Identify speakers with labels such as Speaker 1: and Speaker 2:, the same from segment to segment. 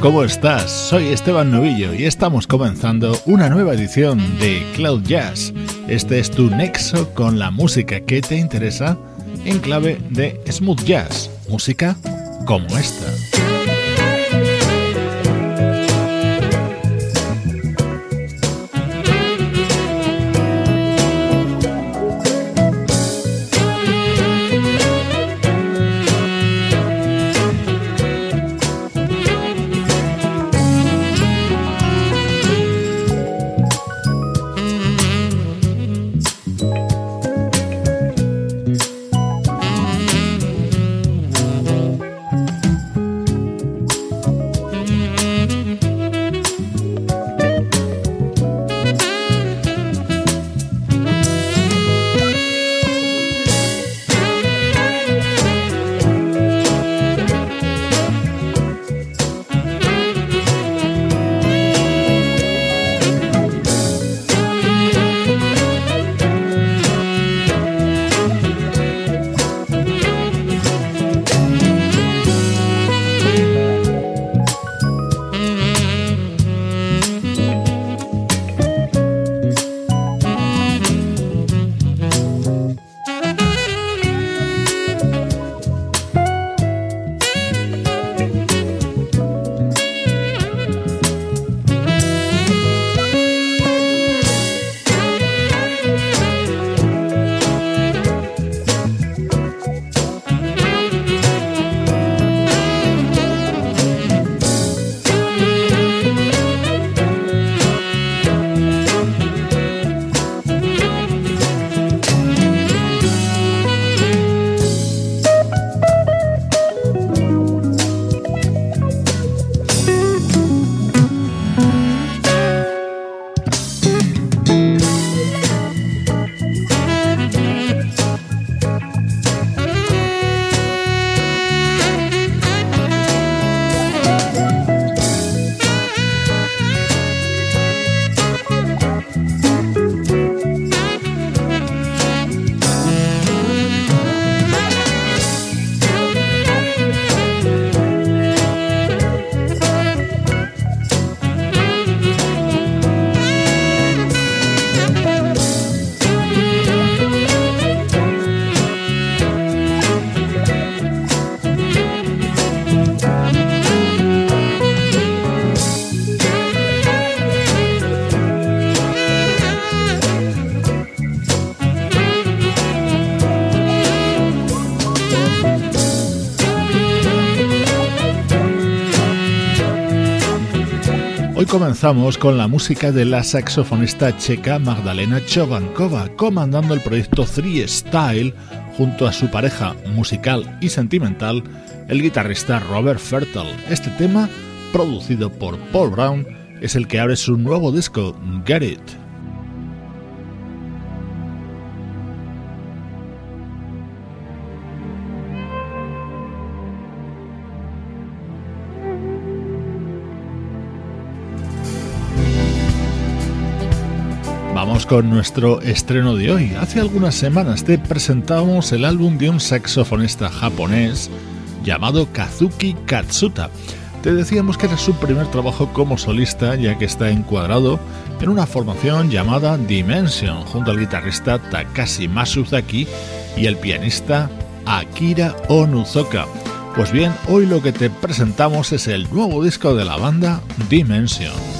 Speaker 1: ¿Cómo estás? Soy Esteban Novillo y estamos comenzando una nueva edición de Cloud Jazz. Este es tu nexo con la música que te interesa en clave de smooth jazz, música como esta. Comenzamos con la música de la saxofonista checa Magdalena Chovankova, comandando el proyecto Three Style junto a su pareja musical y sentimental, el guitarrista Robert Fertel. Este tema, producido por Paul Brown, es el que abre su nuevo disco, Get It. Con nuestro estreno de hoy. Hace algunas semanas te presentamos el álbum de un saxofonista japonés llamado Kazuki Katsuta. Te decíamos que era su primer trabajo como solista ya que está encuadrado en una formación llamada Dimension junto al guitarrista Takashi Masuzaki y el pianista Akira Onuzoka. Pues bien, hoy lo que te presentamos es el nuevo disco de la banda Dimension.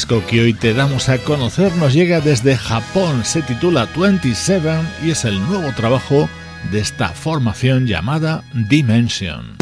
Speaker 1: Disco que hoy te damos a conocer nos llega desde Japón, se titula 27 y es el nuevo trabajo de esta formación llamada Dimension.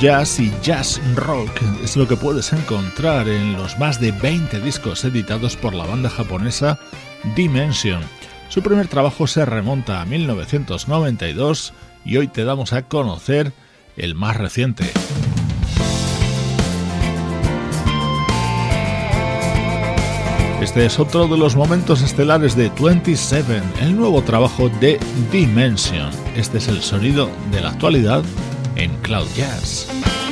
Speaker 1: Jazz y jazz rock es lo que puedes encontrar en los más de 20 discos editados por la banda japonesa Dimension. Su primer trabajo se remonta a 1992 y hoy te damos a conocer el más reciente. Este es otro de los momentos estelares de 27, el nuevo trabajo de Dimension. Este es el sonido de la actualidad en Cloud Jazz.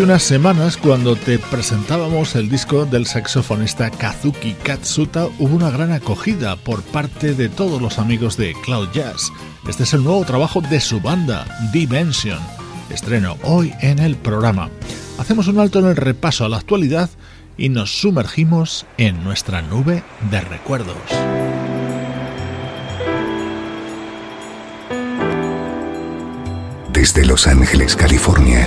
Speaker 1: Hace unas semanas, cuando te presentábamos el disco del saxofonista Kazuki Katsuta, hubo una gran acogida por parte de todos los amigos de Cloud Jazz. Este es el nuevo trabajo de su banda, Dimension. Estreno hoy en el programa. Hacemos un alto en el repaso a la actualidad y nos sumergimos en nuestra nube de recuerdos.
Speaker 2: Desde Los Ángeles, California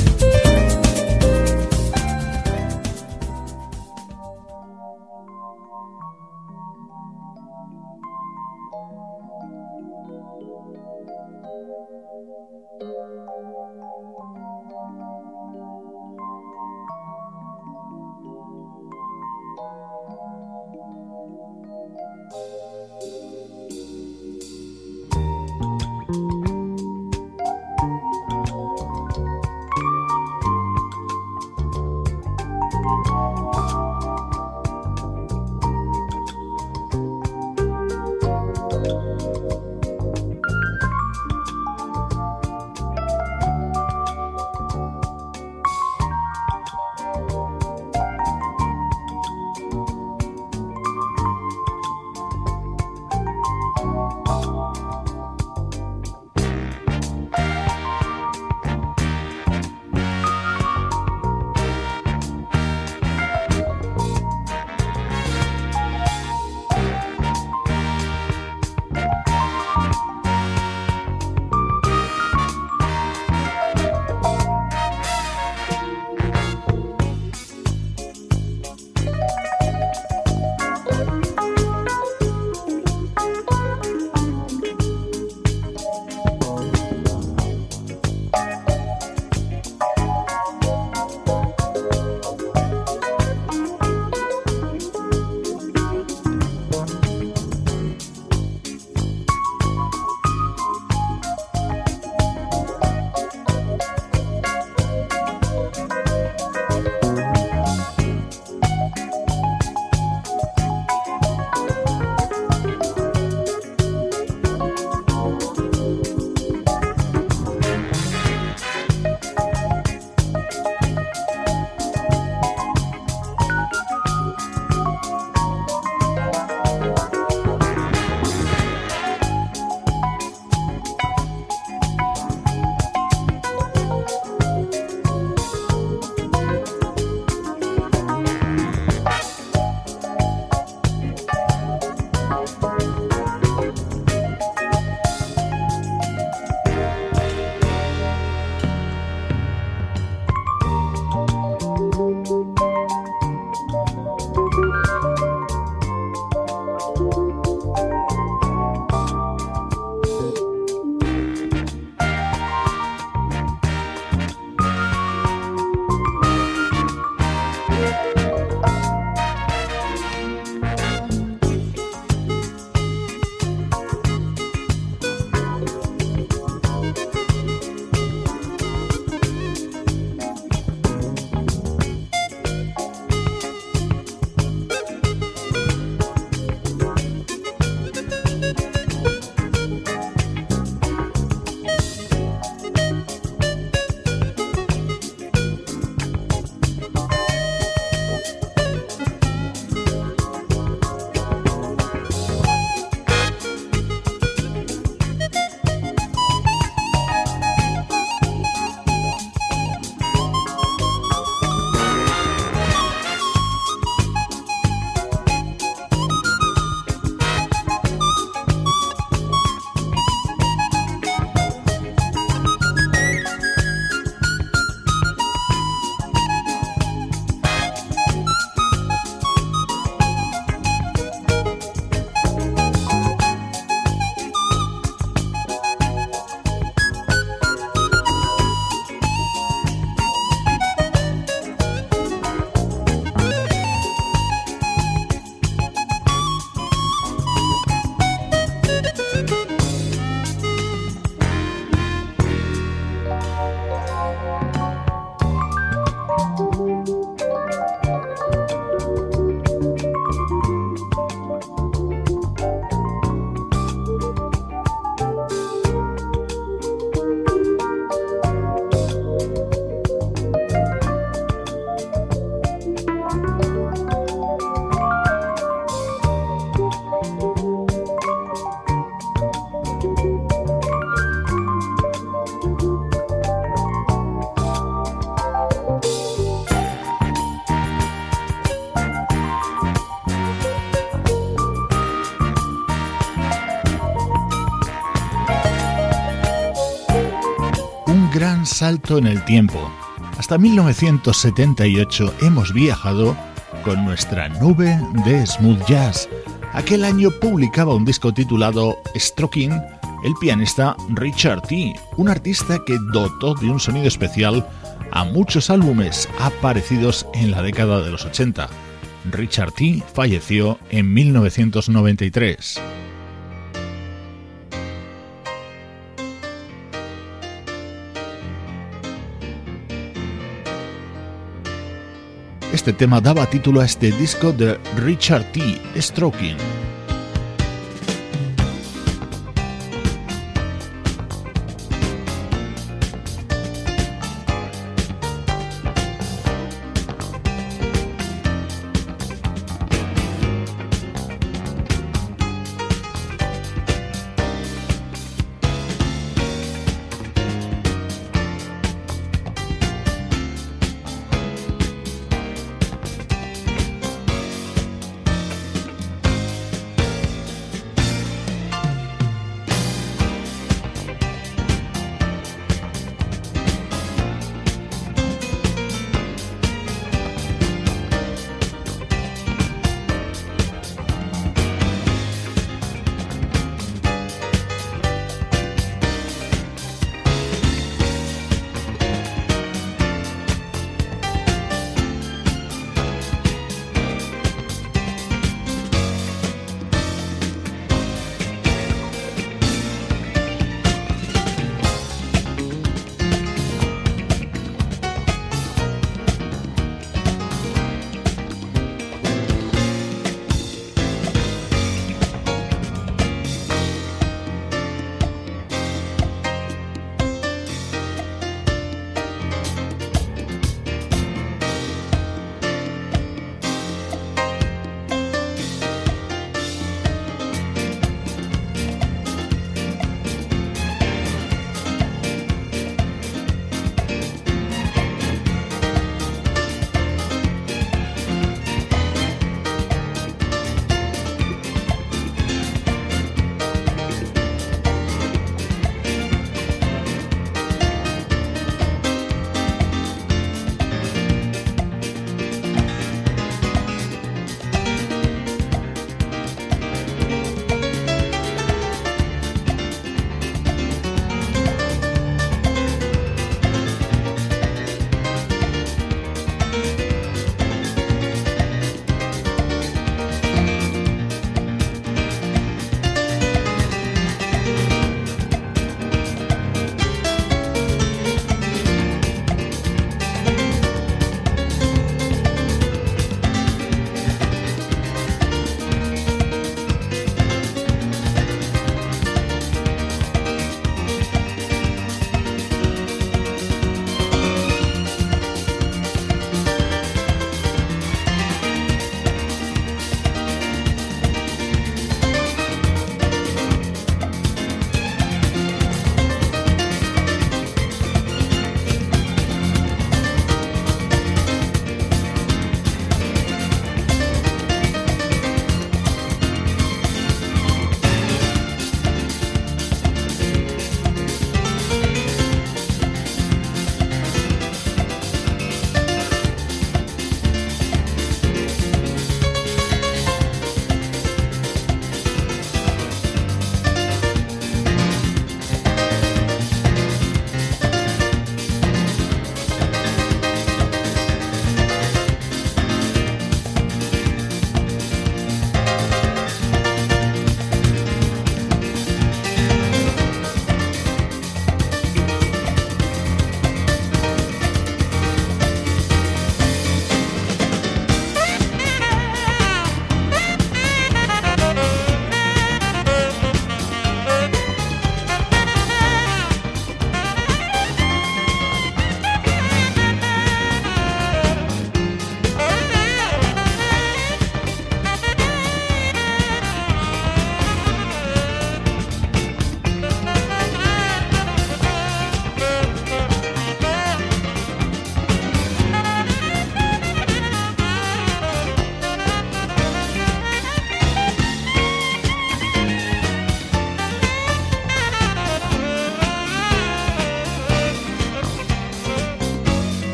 Speaker 1: Salto en el tiempo. Hasta 1978 hemos viajado con nuestra nube de smooth jazz. Aquel año publicaba un disco titulado Stroking el pianista Richard T., un artista que dotó de un sonido especial a muchos álbumes aparecidos en la década de los 80. Richard T. falleció en 1993. Este tema daba título a este disco de Richard T. Stroking.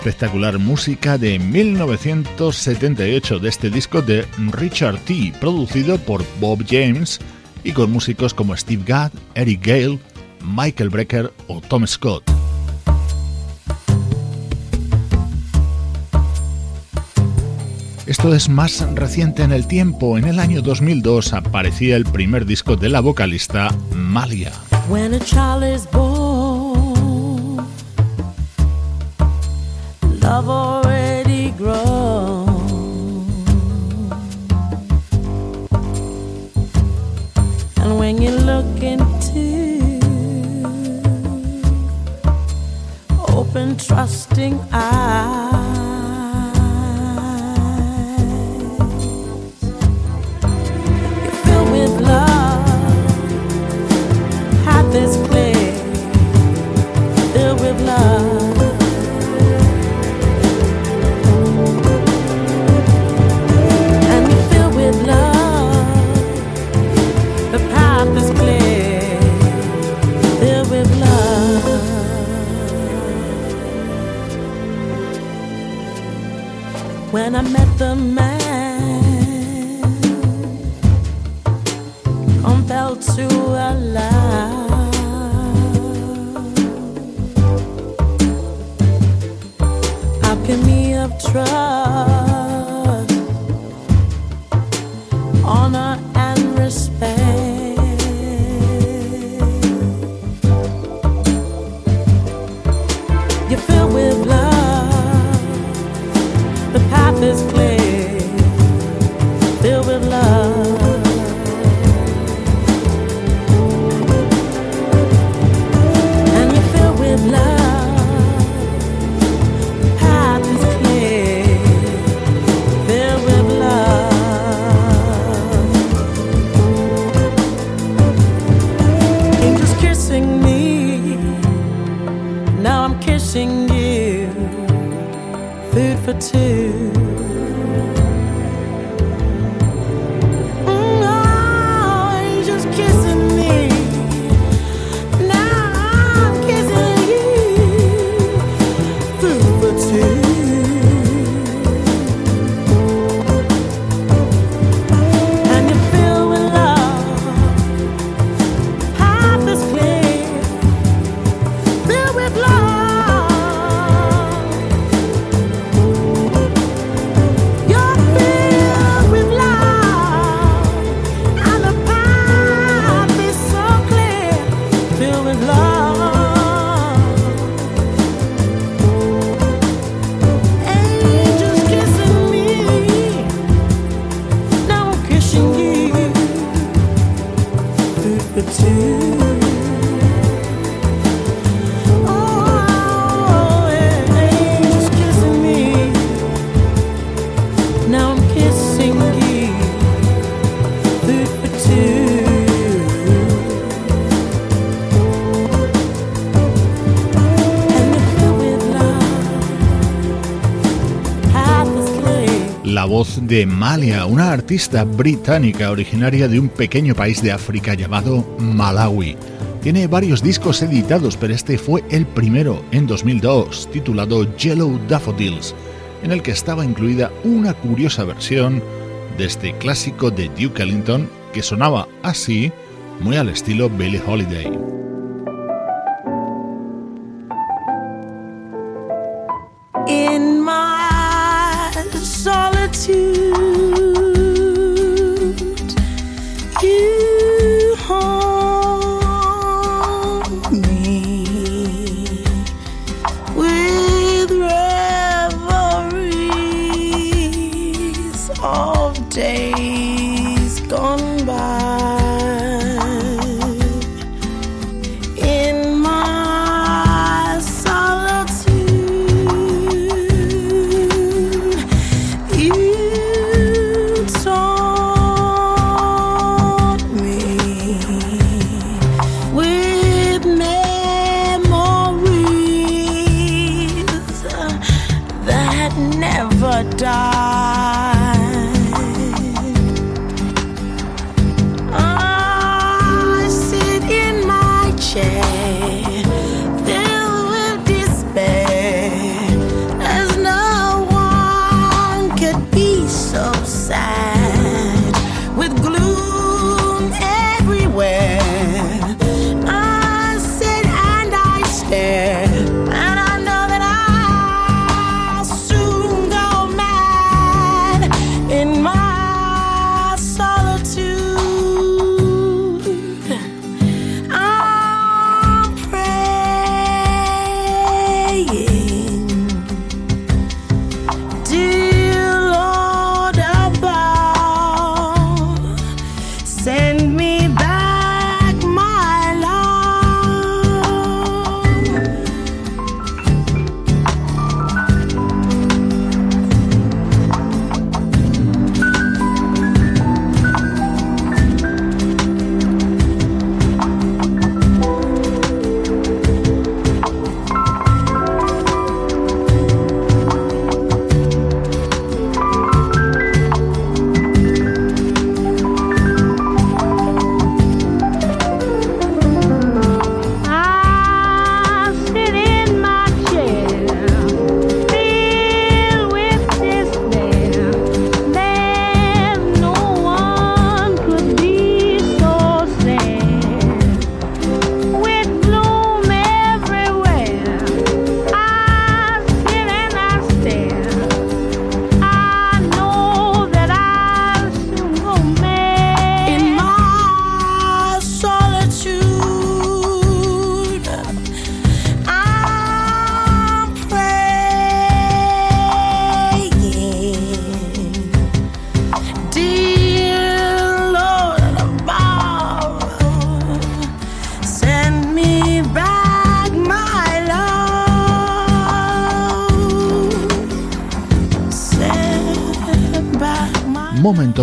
Speaker 1: Espectacular música de 1978 de este disco de Richard T, producido por Bob James y con músicos como Steve Gadd, Eric Gale, Michael Brecker o Tom Scott. Esto es más reciente en el tiempo. En el año 2002 aparecía el primer disco de la vocalista Malia.
Speaker 3: Love already grown. And when you look into open, trusting eyes. I met the man, compelled to allow. Alchemy of trust, honor and respect. You fill with love this place.
Speaker 1: De Malia, una artista británica originaria de un pequeño país de África llamado Malawi. Tiene varios discos editados, pero este fue el primero en 2002, titulado Yellow Daffodils, en el que estaba incluida una curiosa versión de este clásico de Duke Ellington que sonaba así, muy al estilo Billie Holiday.
Speaker 3: to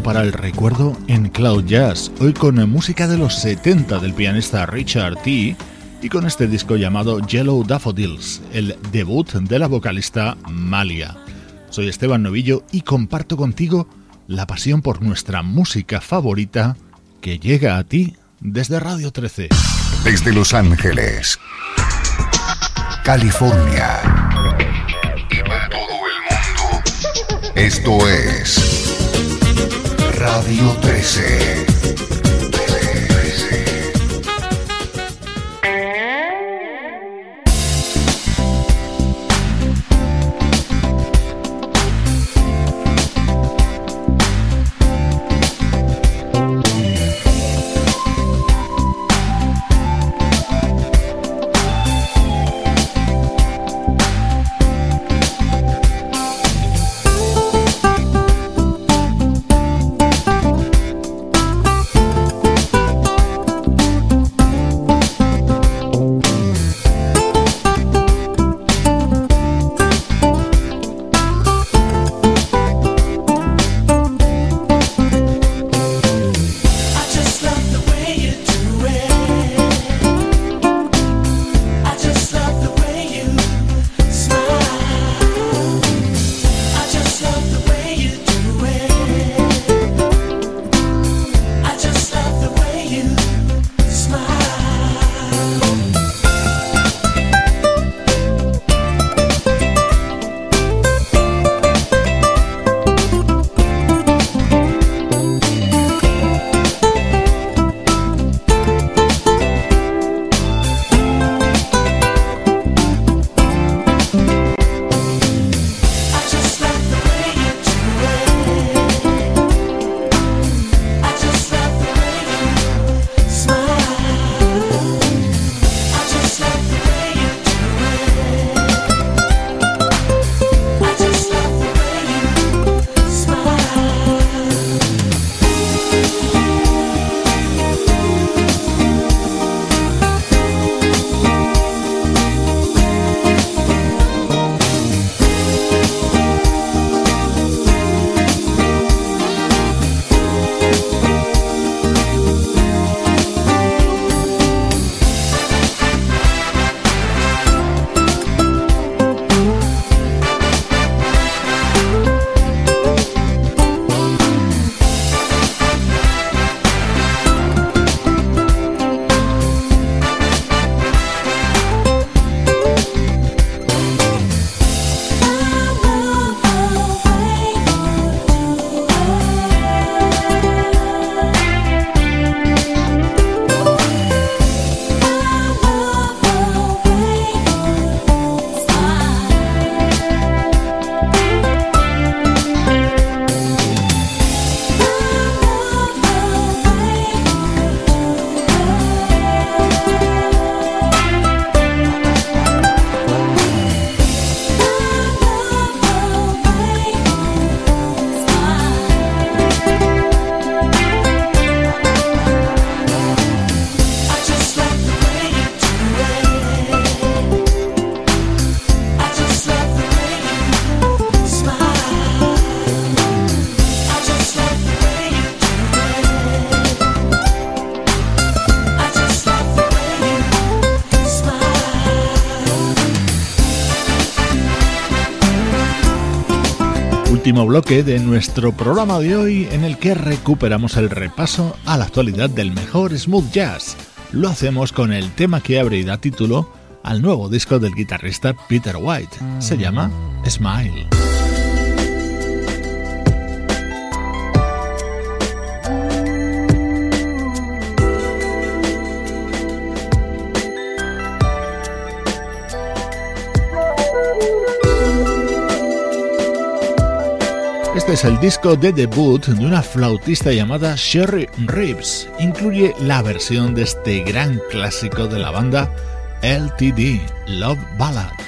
Speaker 3: para el recuerdo en Cloud Jazz, hoy con música de los 70 del pianista Richard T. y con este disco llamado Yellow Daffodils, el debut de la vocalista Malia. Soy Esteban Novillo y comparto contigo la pasión por nuestra música favorita que llega a ti desde Radio 13.
Speaker 2: Desde Los Ángeles, California y para todo el mundo, esto es Radio 13.
Speaker 4: Bloque de nuestro programa de hoy en el que recuperamos el repaso a la actualidad del mejor smooth jazz. Lo hacemos con el tema que abre y da título al nuevo disco del guitarrista Peter White. Se llama Smile. Este es el disco de debut de una flautista llamada Sherry Reeves. Incluye la versión de este gran clásico de la banda LTD, Love Ballad.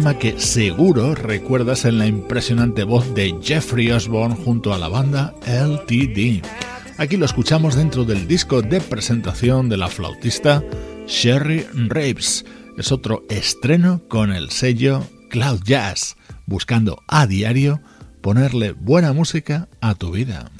Speaker 1: Que seguro recuerdas en la impresionante voz de Jeffrey Osborne junto a la banda LTD. Aquí lo escuchamos dentro del disco de presentación de la flautista Sherry Rapes. Es otro estreno con el sello Cloud Jazz, buscando a diario ponerle buena música a tu vida.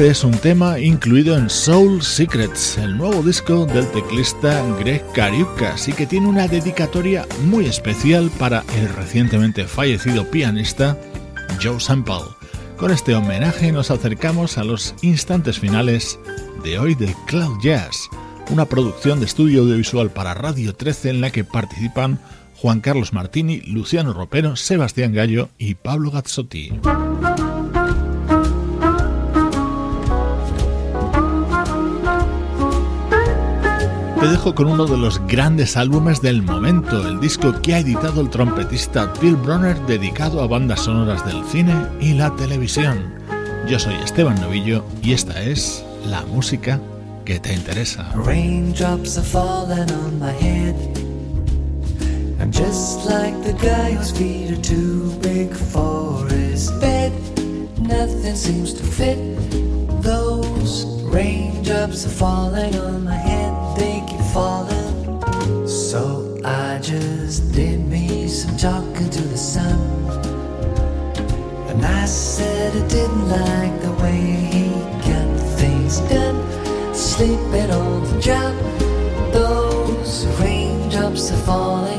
Speaker 1: Este es un tema incluido en Soul Secrets, el nuevo disco del teclista Greg Cariucas y que tiene una dedicatoria muy especial para el recientemente fallecido pianista Joe Sample. Con este homenaje nos acercamos a los instantes finales de hoy de Cloud Jazz, una producción de estudio audiovisual para Radio 13 en la que participan Juan Carlos Martini, Luciano Ropero, Sebastián Gallo y Pablo Gazzotti. Dejo con uno de los grandes álbumes del momento, el disco que ha editado el trompetista Bill Bronner dedicado a bandas sonoras del cine y la televisión. Yo soy Esteban Novillo y esta es la música que te interesa.
Speaker 5: Raindrops are falling on my head. Just like the guy whose feet are too big for his bed. Nothing seems to fit. Those raindrops are falling on my head. Falling. So I just did me some talking to the sun. And I said I didn't like the way he got things done. Sleeping on the job. Those raindrops are falling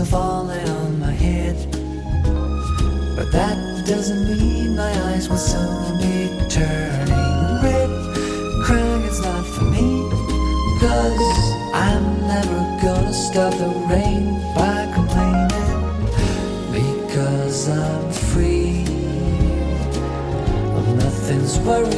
Speaker 5: are falling on my head, but that doesn't mean my eyes will soon be turning red. Crying is not for me, cause I'm never gonna stop the rain by complaining, because I'm free. Nothing's worrying